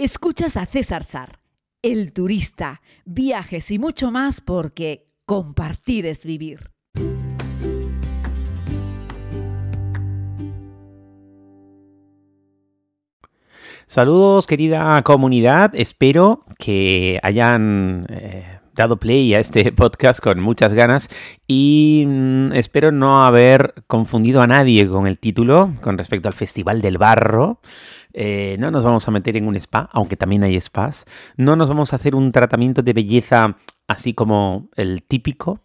Escuchas a César Sar, el turista, viajes y mucho más porque compartir es vivir. Saludos querida comunidad, espero que hayan eh, dado play a este podcast con muchas ganas y mm, espero no haber confundido a nadie con el título con respecto al Festival del Barro. Eh, no nos vamos a meter en un spa, aunque también hay spas. No nos vamos a hacer un tratamiento de belleza así como el típico.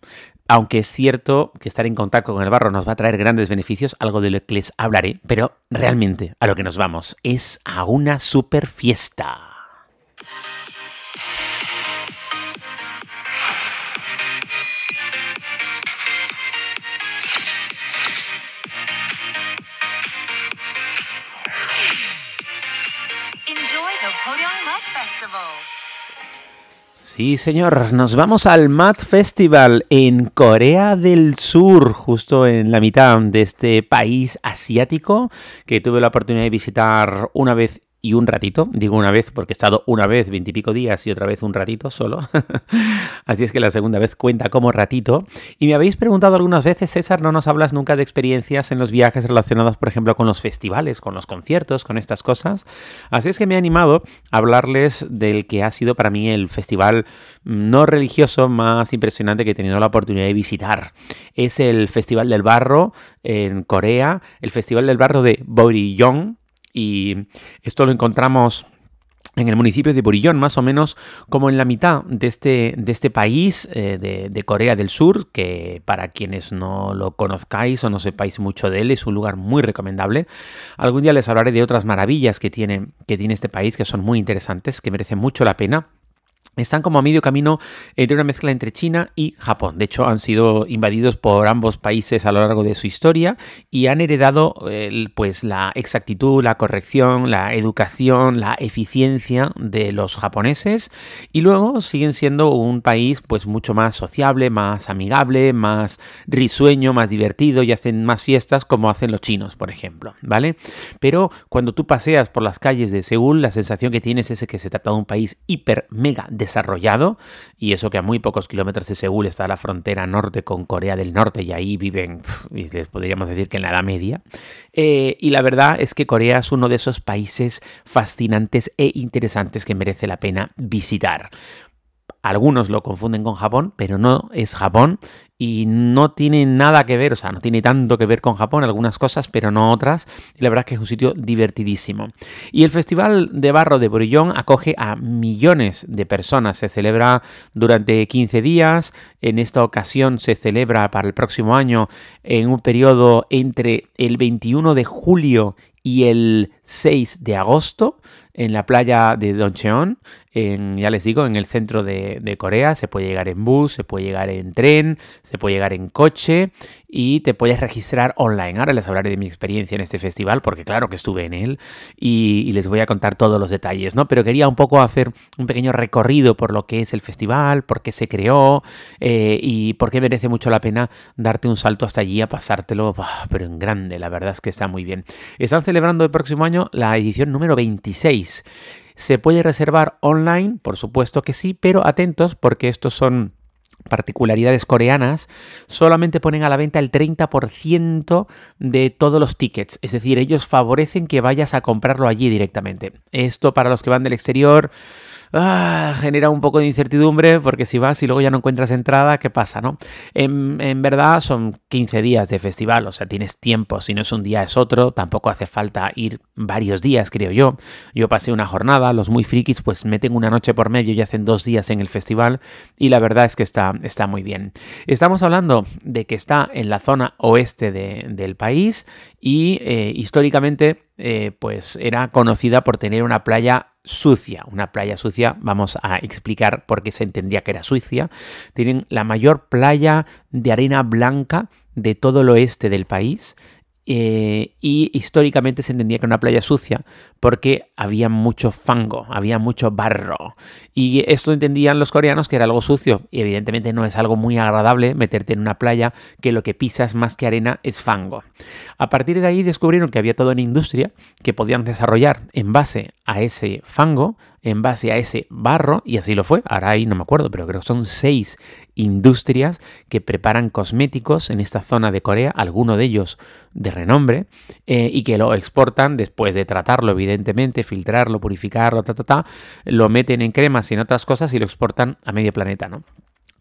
Aunque es cierto que estar en contacto con el barro nos va a traer grandes beneficios, algo de lo que les hablaré, pero realmente a lo que nos vamos es a una super fiesta. Sí, señor, nos vamos al Mat Festival en Corea del Sur, justo en la mitad de este país asiático que tuve la oportunidad de visitar una vez y un ratito, digo una vez porque he estado una vez veintipico días y otra vez un ratito solo, así es que la segunda vez cuenta como ratito. Y me habéis preguntado algunas veces, César, no nos hablas nunca de experiencias en los viajes relacionadas, por ejemplo, con los festivales, con los conciertos, con estas cosas. Así es que me he animado a hablarles del que ha sido para mí el festival no religioso más impresionante que he tenido la oportunidad de visitar. Es el Festival del Barro en Corea, el Festival del Barro de Boryong y esto lo encontramos en el municipio de Borillón, más o menos como en la mitad de este, de este país eh, de, de, Corea del Sur, que para quienes no lo conozcáis o no sepáis mucho de él, es un lugar muy recomendable. Algún día les hablaré de otras maravillas que tiene, que tiene este país, que son muy interesantes, que merecen mucho la pena están como a medio camino entre una mezcla entre China y Japón. De hecho, han sido invadidos por ambos países a lo largo de su historia y han heredado pues la exactitud, la corrección, la educación, la eficiencia de los japoneses y luego siguen siendo un país pues mucho más sociable, más amigable, más risueño, más divertido y hacen más fiestas como hacen los chinos, por ejemplo, ¿vale? Pero cuando tú paseas por las calles de Seúl, la sensación que tienes es que se trata de un país hiper mega desarrollado, y eso que a muy pocos kilómetros de Seúl está la frontera norte con Corea del Norte, y ahí viven, y les podríamos decir que en la Edad Media. Eh, y la verdad es que Corea es uno de esos países fascinantes e interesantes que merece la pena visitar. Algunos lo confunden con Japón, pero no es Japón y no tiene nada que ver, o sea, no tiene tanto que ver con Japón, algunas cosas, pero no otras. Y la verdad es que es un sitio divertidísimo. Y el Festival de Barro de Borillón acoge a millones de personas. Se celebra durante 15 días. En esta ocasión se celebra para el próximo año en un periodo entre el 21 de julio y el 6 de agosto en la playa de Doncheon ya les digo, en el centro de, Corea. Se puede llegar en bus, se puede llegar en tren, se puede llegar en coche y te puedes registrar online. Ahora les hablaré de mi experiencia en este festival porque claro que estuve en él y, les voy a contar todos los detalles, ¿no? Pero quería un poco hacer un pequeño recorrido por lo que es el festival, por qué se creó eh, y por qué merece mucho la pena darte un salto hasta allí a pasártelo, pero en grande, la verdad es que está muy bien. Están celebrando el próximo año la edición número 26 ¿Se puede reservar online? Por supuesto que sí, pero atentos porque estos son particularidades coreanas, solamente ponen a la venta el 30% de todos los tickets. Es decir, ellos favorecen que vayas a comprarlo allí directamente. Esto para los que van del exterior ah, genera un poco de incertidumbre porque si vas y luego ya no encuentras entrada, ¿qué pasa? no? En, verdad son 15 días de festival, o sea, tienes tiempo, si no es un día es otro, tampoco hace falta ir varios días, creo yo. Yo pasé una jornada, los muy frikis pues meten una noche por medio y hacen dos días en el festival y la verdad es que está, está muy bien. Estamos hablando de que está en la zona oeste de, del país y eh, históricamente eh, pues era conocida por tener una playa sucia. Una playa sucia, vamos a explicar por qué se entendía que era sucia. Tienen la mayor playa de arena blanca de todo el oeste del país eh, y históricamente se entendía que era una playa sucia porque había mucho fango, había mucho barro. Y esto entendían los coreanos que era algo sucio. Y evidentemente no es algo muy agradable meterte en una playa que lo que pisas más que arena es fango. A partir de ahí descubrieron que había toda una industria que podían desarrollar en base a ese fango, en base a ese barro, y así lo fue. Ahora ahí no me acuerdo, pero creo que son seis industrias que preparan cosméticos en esta zona de Corea, alguno de ellos de renombre, eh, y que lo exportan después de tratarlo, evidentemente, filtrarlo, purificarlo, ta, ta, ta, lo meten en cremas y en otras cosas y lo exportan a medio planeta, ¿no?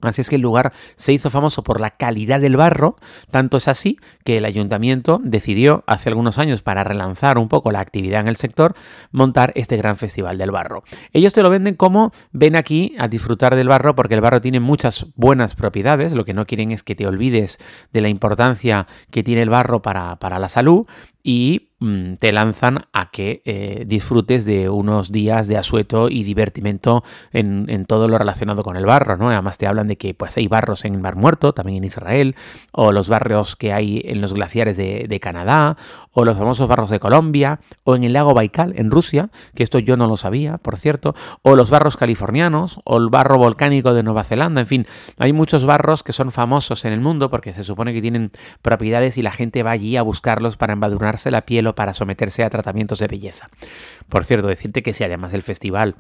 Así es que el lugar se hizo famoso por la calidad del barro, tanto es así que el ayuntamiento decidió hace algunos años para relanzar un poco la actividad en el sector montar este gran festival del barro. Ellos te lo venden como ven aquí a disfrutar del barro porque el barro tiene muchas buenas propiedades, lo que no quieren es que te olvides de la importancia que tiene el barro para, para la salud y te lanzan a que eh, disfrutes de unos días de asueto y divertimento en, todo lo relacionado con el barro, ¿no? Además te hablan de que pues, hay barros en el Mar Muerto, también en Israel, o los barrios que hay en los glaciares de, Canadá, o los famosos barros de Colombia, o en el lago Baikal, en Rusia, que esto yo no lo sabía, por cierto, o los barros californianos, o el barro volcánico de Nueva Zelanda, en fin, hay muchos barros que son famosos en el mundo porque se supone que tienen propiedades y la gente va allí a buscarlos para embadurnar la piel para someterse a tratamientos de belleza. Por cierto, decirte que si además del festival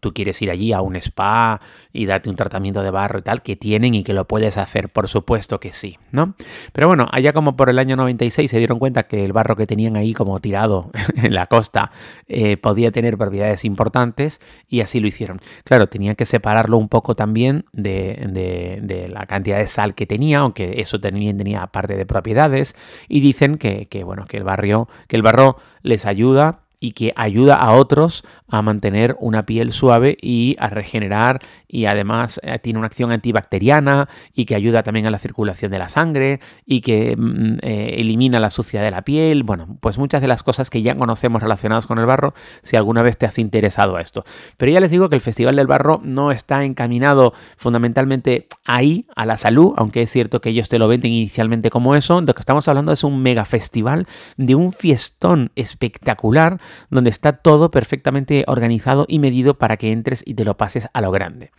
tú quieres ir allí a un spa y darte un tratamiento de barro y tal, que tienen y que lo puedes hacer, por supuesto que sí, ¿no? Pero bueno, allá como por el año 96 se dieron cuenta que el barro que tenían ahí como tirado en la costa eh, podía tener propiedades importantes y así lo hicieron. Claro, tenían que separarlo un poco también de, de, la cantidad de sal que tenía, aunque eso también tenía parte de propiedades y dicen que, que bueno, que el barrio, que el barro les ayuda y que ayuda a otros a mantener una piel suave y a regenerar y además eh, tiene una acción antibacteriana y que ayuda también a la circulación de la sangre y que mm, eh, elimina la suciedad de la piel. Bueno, pues muchas de las cosas que ya conocemos relacionadas con el barro, si alguna vez te has interesado a esto. Pero ya les digo que el Festival del Barro no está encaminado fundamentalmente ahí, a la salud, aunque es cierto que ellos te lo venden inicialmente como eso. Lo que estamos hablando es un mega festival de un fiestón espectacular donde está todo perfectamente organizado y medido para que entres y te lo pases a lo grande.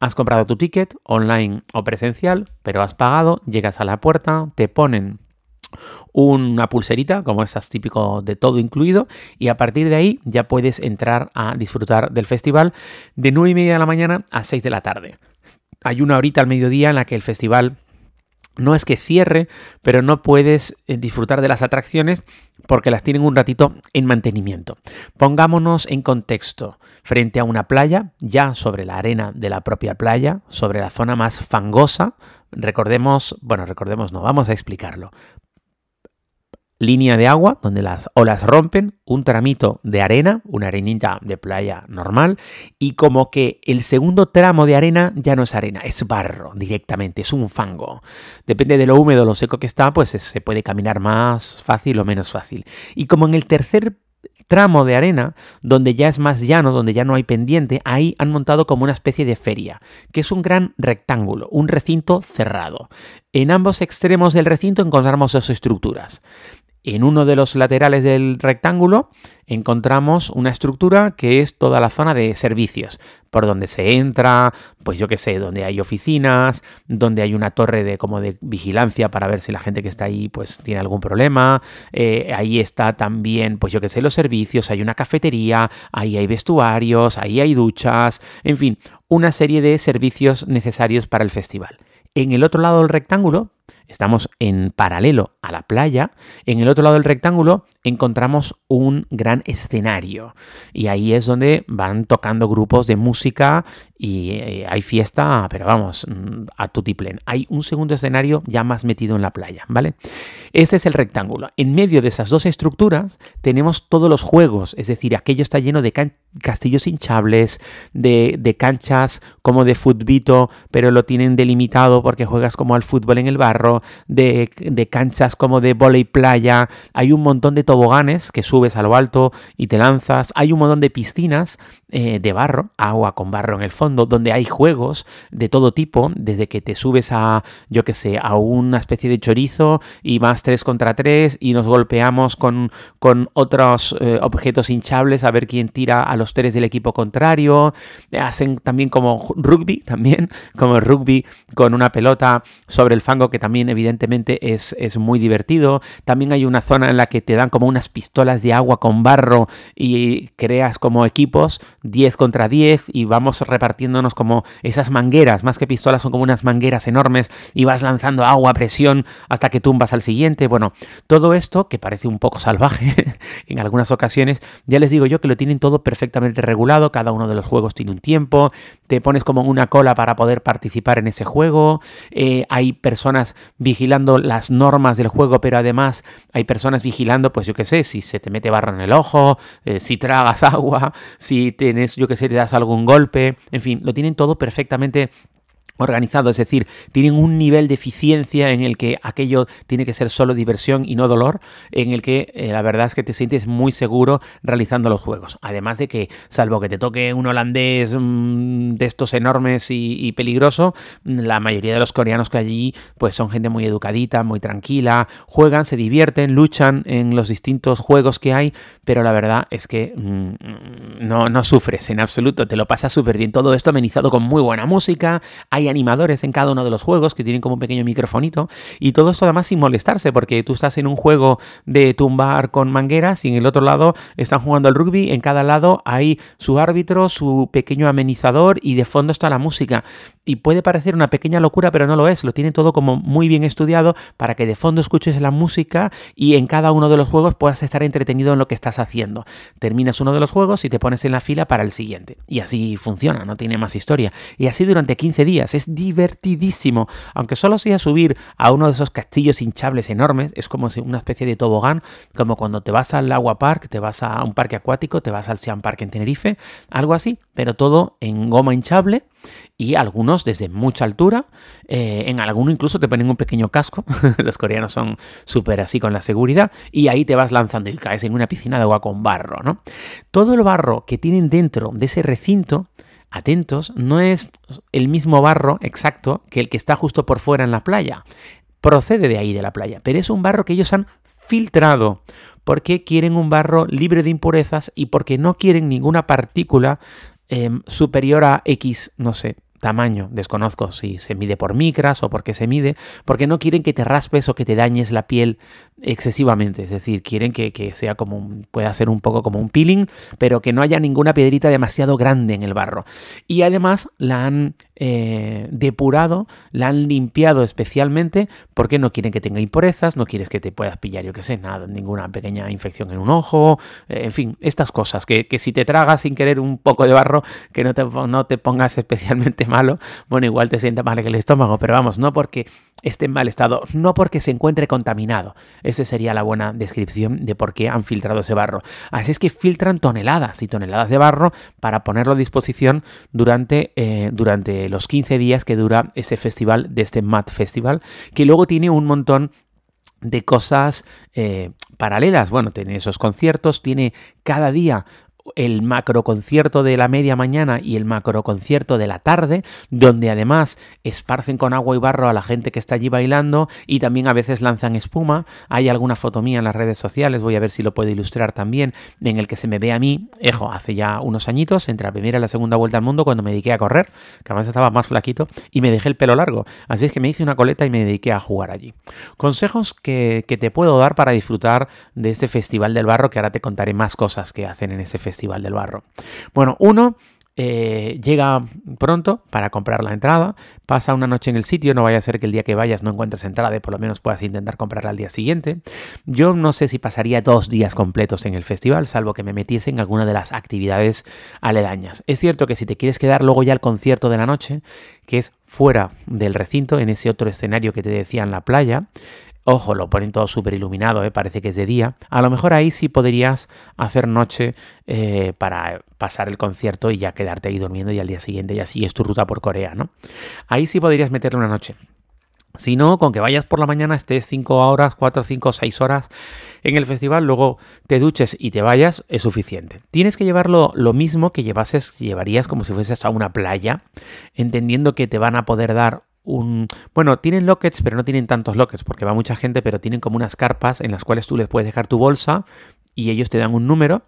Has comprado tu ticket online o presencial, pero has pagado, llegas a la puerta, te ponen una pulserita, como esas típico de todo incluido, y a partir de ahí ya puedes entrar a disfrutar del festival de 9 y media de la mañana a 6 de la tarde. Hay una horita al mediodía en la que el festival no es que cierre, pero no puedes eh, disfrutar de las atracciones porque las tienen un ratito en mantenimiento. Pongámonos en contexto, frente a una playa, ya sobre la arena de la propia playa, sobre la zona más fangosa, recordemos, bueno, recordemos, no, vamos a explicarlo línea de agua donde las olas rompen, un tramito de arena, una arenita de playa normal, y como que el segundo tramo de arena ya no es arena, es barro directamente, es un fango. Depende de lo húmedo o lo seco que está, pues se puede caminar más fácil o menos fácil. Y como en el tercer tramo de arena, donde ya es más llano, donde ya no hay pendiente, ahí han montado como una especie de feria, que es un gran rectángulo, un recinto cerrado. En ambos extremos del recinto encontramos dos estructuras. En uno de los laterales del rectángulo encontramos una estructura que es toda la zona de servicios, por donde se entra, pues yo qué sé, donde hay oficinas, donde hay una torre de como de vigilancia para ver si la gente que está ahí pues tiene algún problema. Eh, ahí está también, pues yo qué sé, los servicios, hay una cafetería, ahí hay vestuarios, ahí hay duchas, en fin, una serie de servicios necesarios para el festival. En el otro lado del rectángulo estamos en paralelo a la playa, en el otro lado del rectángulo encontramos un gran escenario y ahí es donde van tocando grupos de música y eh, hay fiesta, pero vamos, mm, a tutiplén. Hay un segundo escenario ya más metido en la playa, ¿vale? Este es el rectángulo. En medio de esas dos estructuras tenemos todos los juegos, es decir, aquello está lleno de castillos hinchables, de, de canchas como de futbito, pero lo tienen delimitado porque juegas como al fútbol en el barro, de, canchas como de volei playa, hay un montón de toboganes que subes a lo alto y te lanzas. Hay un montón de piscinas eh, de barro, agua con barro en el fondo, donde hay juegos de todo tipo, desde que te subes a, yo que sé, a una especie de chorizo y vas 3 contra 3 y nos golpeamos con, con otros eh, objetos hinchables a ver quién tira a los tres del equipo contrario. Hacen también como rugby, también como rugby con una pelota sobre el fango que también evidentemente es, es muy divertido. También hay una zona en la que te dan como unas pistolas de agua con barro y creas como equipos 10 contra 10 y vamos repartiéndonos como esas mangueras, más que pistolas son como unas mangueras enormes y vas lanzando agua a presión hasta que tumbas al siguiente. Bueno, todo esto que parece un poco salvaje en algunas ocasiones, ya les digo yo que lo tienen todo perfectamente regulado, cada uno de los juegos tiene un tiempo, te pones como una cola para poder participar en ese juego, eh, hay personas vigilando las normas del juego, pero además hay personas vigilando, pues yo qué sé, si se te mete barro en el ojo, eh, si tragas agua, si te yo que sé, te das algún golpe, en fin, lo tienen todo perfectamente organizado, es decir, tienen un nivel de eficiencia en el que aquello tiene que ser solo diversión y no dolor, en el que eh, la verdad es que te sientes muy seguro realizando los juegos. Además de que, salvo que te toque un holandés mm, de estos enormes y, peligroso, la mayoría de los coreanos que allí pues son gente muy educadita, muy tranquila, juegan, se divierten, luchan en los distintos juegos que hay, pero la verdad es que mm, no, no sufres en absoluto, te lo pasas súper bien. Todo esto amenizado con muy buena música, animadores en cada uno de los juegos que tienen como un pequeño microfonito y todo esto además sin molestarse porque tú estás en un juego de tumbar con mangueras y en el otro lado están jugando al rugby, en cada lado hay su árbitro, su pequeño amenizador y de fondo está la música. Y puede parecer una pequeña locura pero no lo es, lo tiene todo como muy bien estudiado para que de fondo escuches la música y en cada uno de los juegos puedas estar entretenido en lo que estás haciendo. Terminas uno de los juegos y te pones en la fila para el siguiente. Y así funciona, no tiene más historia. Y así durante 15 días es divertidísimo. Aunque solo sea subir a uno de esos castillos hinchables enormes, es como una especie de tobogán, como cuando te vas al Agua Park, te vas a un parque acuático, te vas al Sean Park en Tenerife, algo así, pero todo en goma hinchable y algunos desde mucha altura, eh, en alguno incluso te ponen un pequeño casco, los coreanos son súper así con la seguridad, y ahí te vas lanzando y caes en una piscina de agua con barro, ¿no? Todo el barro que tienen dentro de ese recinto atentos, no es el mismo barro exacto que el que está justo por fuera en la playa. Procede de ahí, de la playa, pero es un barro que ellos han filtrado porque quieren un barro libre de impurezas y porque no quieren ninguna partícula em, superior a X, no sé, tamaño, desconozco si se mide por micras o por qué se mide, porque no quieren que te raspes o que te dañes la piel excesivamente, es decir, quieren que, sea como un, pueda ser un poco como un peeling, pero que no haya ninguna piedrita demasiado grande en el barro. Y además la han eh, depurado, la han limpiado especialmente porque no quieren que tenga impurezas, no quieres que te puedas pillar, yo qué sé, nada, ninguna pequeña infección en un ojo, eh, en fin, estas cosas, que, si te tragas sin querer un poco de barro, que no te, no te pongas especialmente malo, bueno, igual te sienta mal en el estómago, pero vamos, no porque esté en mal estado, no porque se encuentre contaminado. Esa sería la buena descripción de por qué han filtrado ese barro. Así es que filtran toneladas y toneladas de barro para ponerlo a disposición durante, eh, durante los 15 días que dura ese festival, de este Mat Festival, que luego tiene un montón de cosas eh, paralelas. Bueno, tiene esos conciertos, tiene cada día el macro concierto de la media mañana y el macro concierto de la tarde, donde además esparcen con agua y barro a la gente que está allí bailando y también a veces lanzan espuma. Hay alguna foto mía en las redes sociales, voy a ver si lo puedo ilustrar también, en el que se me ve a mí, ejo, hace ya unos añitos, entre la primera y la segunda vuelta al mundo, cuando me dediqué a correr, que además estaba más flaquito, y me dejé el pelo largo. Así es que me hice una coleta y me dediqué a jugar allí. Consejos que, que te puedo dar para disfrutar de este Festival del Barro, que ahora te contaré más cosas que hacen en ese festival Festival del Barro. Bueno, uno eh, llega pronto para comprar la entrada, pasa una noche en el sitio, no vaya a ser que el día que vayas no encuentres entrada y por lo menos puedas intentar comprarla al día siguiente. Yo no sé si pasaría dos días completos en el festival, salvo que me metiese en alguna de las actividades aledañas. Es cierto que si te quieres quedar luego ya al concierto de la noche, que es fuera del recinto, en ese otro escenario que te decía en la playa, Ojo, lo ponen todo súper iluminado, ¿eh? parece que es de día. A lo mejor ahí sí podrías hacer noche eh, para pasar el concierto y ya quedarte ahí durmiendo y al día siguiente ya sigues tu ruta por Corea, ¿no? Ahí sí podrías meterle una noche. Si no, con que vayas por la mañana, estés 5 horas, 4, 5, 6 horas en el festival, luego te duches y te vayas, es suficiente. Tienes que llevarlo lo mismo que llevases, llevarías como si fueses a una playa, entendiendo que te van a poder dar un... Bueno, tienen lockets, pero no tienen tantos lockets, porque va mucha gente, pero tienen como unas carpas en las cuales tú les puedes dejar tu bolsa y ellos te dan un número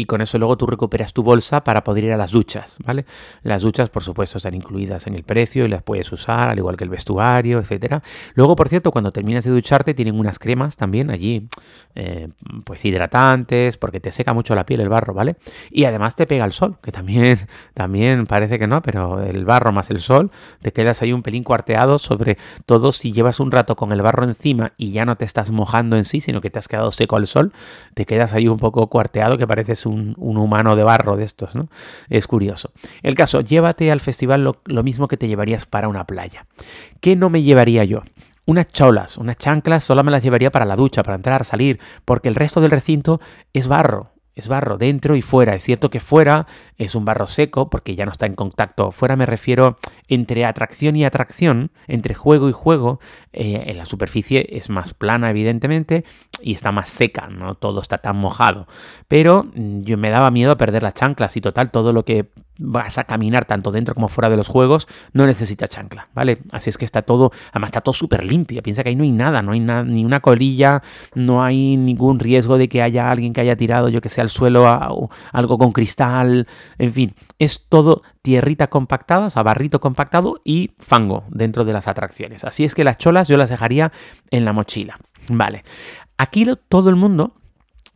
y con eso luego tú recuperas tu bolsa para poder ir a las duchas, ¿vale? Las duchas, por supuesto, están incluidas en el precio y las puedes usar, al igual que el vestuario, etcétera. Luego, por cierto, cuando terminas de ducharte, tienen unas cremas también allí, eh, pues hidratantes, porque te seca mucho la piel el barro, ¿vale? Y además te pega el sol, que también, también parece que no, pero el barro más el sol, te quedas ahí un pelín cuarteado, sobre todo si llevas un rato con el barro encima y ya no te estás mojando en sí, sino que te has quedado seco al sol, te quedas ahí un poco cuarteado, que pareces un, humano de barro de estos, ¿no? Es curioso. El caso, llévate al festival lo, lo mismo que te llevarías para una playa. ¿Qué no me llevaría yo? unas cholas, unas chanclas, solo me las llevaría para la ducha, para entrar, salir, porque el resto del recinto es barro es barro dentro y fuera. Es cierto que fuera es un barro seco porque ya no está en contacto. Fuera me refiero entre atracción y atracción, entre juego y juego. Eh, en la superficie es más plana, evidentemente, y está más seca, no todo está tan mojado. Pero mm, yo me daba miedo a perder las chanclas y total, todo lo que vas a caminar tanto dentro como fuera de los juegos, no necesita chancla, ¿vale? Así es que está todo, además está todo súper limpio, piensa que ahí no hay nada, no hay ni una colilla, no hay ningún riesgo de que haya alguien que haya tirado, yo que sé, al suelo algo con cristal, en fin, es todo tierrita compactada, o sea, barrito compactado y fango dentro de las atracciones. Así es que las cholas yo las dejaría en la mochila, ¿vale? Aquí todo el mundo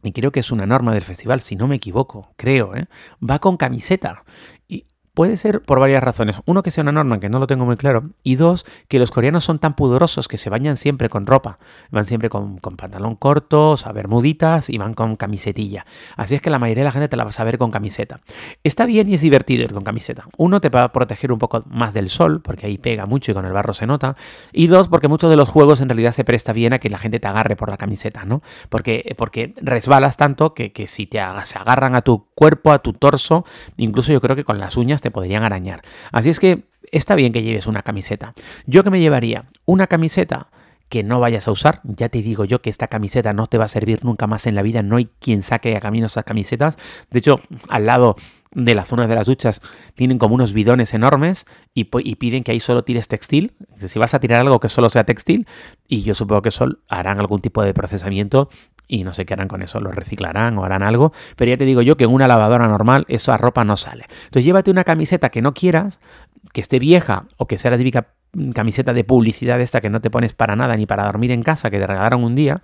y creo que es una norma del festival, si no me equivoco, creo, ¿eh? va con camiseta. Y Puede ser por varias razones. Uno, que sea una norma, que no lo tengo muy claro. Y dos, que los coreanos son tan pudorosos que se bañan siempre con ropa. Van siempre con, pantalón corto, a bermuditas y van con camisetilla. Así es que la mayoría de la gente te la vas a ver con camiseta. Está bien y es divertido ir con camiseta. Uno, te va a proteger un poco más del sol, porque ahí pega mucho y con el barro se nota. Y dos, porque muchos de los juegos en realidad se presta bien a que la gente te agarre por la camiseta, ¿no? Porque, porque resbalas tanto que, que si te agarran a tu cuerpo, a tu torso, incluso yo creo que con las uñas te podrían arañar. Así es que está bien que lleves una camiseta. Yo que me llevaría una camiseta que no vayas a usar. Ya te digo yo que esta camiseta no te va a servir nunca más en la vida. No hay quien saque a camino esas camisetas. De hecho, al lado de la zona de las duchas tienen como unos bidones enormes y, piden que ahí solo tires textil. Si vas a tirar algo que solo sea textil, y yo supongo que solo harán algún tipo de procesamiento y no sé qué harán con eso, lo reciclarán o harán algo, pero ya te digo yo que en una lavadora normal esa ropa no sale. Entonces llévate una camiseta que no quieras, que esté vieja o que sea la típica camiseta de publicidad esta que no te pones para nada ni para dormir en casa, que te regalaron un día,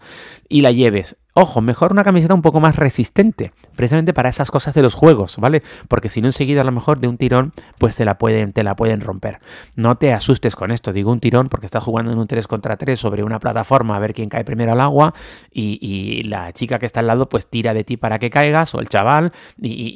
y la lleves. Ojo, mejor una camiseta un poco más resistente, precisamente para esas cosas de los juegos, ¿vale? Porque si no enseguida a lo mejor de un tirón, pues te la pueden, te la pueden romper. No te asustes con esto, digo un tirón porque estás jugando en un 3 contra 3 sobre una plataforma a ver quién cae primero al agua y, la chica que está al lado pues tira de ti para que caigas o el chaval y,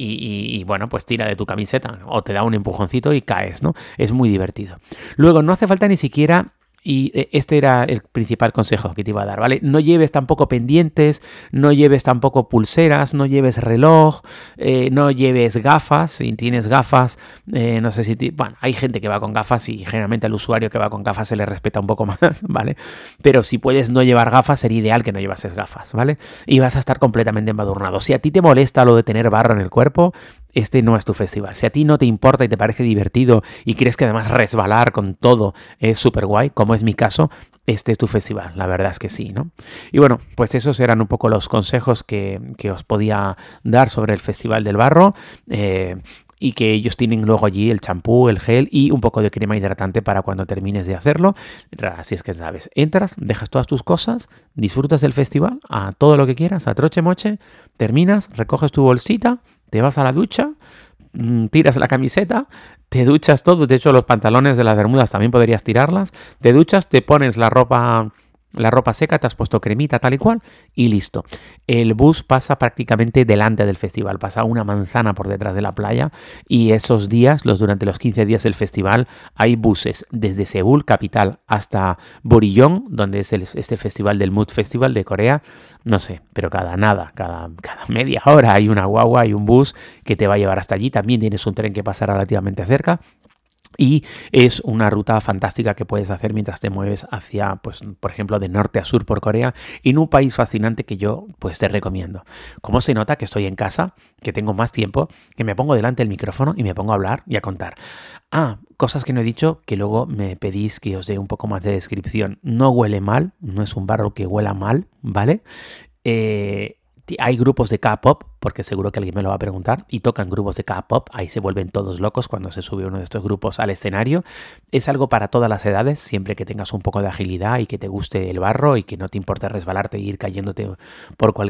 y, bueno pues tira de tu camiseta o te da un empujoncito y caes, ¿no? Es muy divertido. Luego no hace falta ni siquiera y eh, este era el principal consejo que te iba a dar, ¿vale? No lleves tampoco pendientes, no lleves tampoco pulseras, no lleves reloj, eh, no lleves gafas. Si tienes gafas, eh, no sé si... Bueno, hay gente que va con gafas y generalmente al usuario que va con gafas se le respeta un poco más, ¿vale? Pero si puedes no llevar gafas, sería ideal que no llevases gafas, ¿vale? Y vas a estar completamente embadurnado. Si a ti te molesta lo de tener barro en el cuerpo, este no es tu festival. Si a ti no te importa y te parece divertido y crees que además resbalar con todo es súper guay, como es mi caso, este es tu festival. La verdad es que sí, ¿no? Y bueno, pues esos eran un poco los consejos que, os podía dar sobre el Festival del Barro. Eh, y que ellos tienen luego allí el champú, el gel y un poco de crema hidratante para cuando termines de hacerlo. Así es que sabes, entras, dejas todas tus cosas, disfrutas del festival a todo lo que quieras, a troche moche, terminas, recoges tu bolsita, te vas a la ducha, mm, tiras la camiseta, te duchas todo, de hecho los pantalones de las bermudas también podrías tirarlas, te duchas, te pones la ropa la ropa seca, te has puesto cremita tal y cual y listo. El bus pasa prácticamente delante del festival, pasa una manzana por detrás de la playa y esos días, los durante los 15 días del festival, hay buses desde Seúl, capital, hasta Borillón, donde es este festival del Mood Festival de Corea, no sé, pero cada nada, cada, cada media hora hay una guagua, hay un bus que te va a llevar hasta allí, también tienes un tren que pasa relativamente cerca Y es una ruta fantástica que puedes hacer mientras te mueves hacia, pues, por ejemplo, de norte a sur por Corea, en un país fascinante que yo, pues, te recomiendo. Como se nota que estoy en casa, que tengo más tiempo, que me pongo delante del micrófono y me pongo a hablar y a contar. Ah, cosas que no he dicho, que luego me pedís que os dé un poco más de descripción. No huele mal, no es un barro que huela mal, ¿vale? Eh, hay grupos de K-pop, porque seguro que alguien me lo va a preguntar, y tocan grupos de K-pop, ahí se vuelven todos locos cuando se sube uno de estos grupos al escenario. Es algo para todas las edades, siempre que tengas un poco de agilidad y que te guste el barro y que no te importe resbalarte e ir cayéndote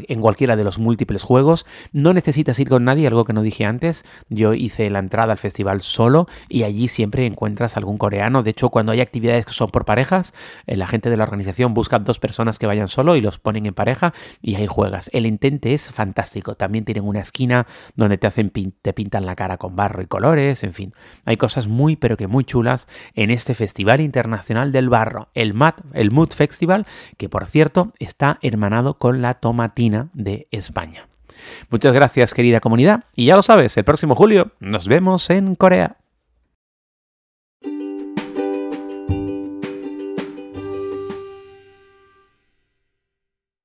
en cualquiera de los múltiples juegos. No necesitas ir con nadie, algo que no dije antes. Yo hice la entrada al festival solo y allí siempre encuentras algún coreano. De hecho, cuando hay actividades que son por parejas, eh, la gente de la organización busca dos personas que vayan solo y los ponen en pareja y ahí juegas. El es fantástico. También tienen una esquina donde te hacen te pintan la cara con barro y colores, en fin. Hay cosas muy pero que muy chulas en este Festival Internacional del Barro, el MAT, el Mood Festival, que por cierto está hermanado con la Tomatina de España. Muchas gracias querida comunidad y ya lo sabes, el próximo julio nos vemos en Corea.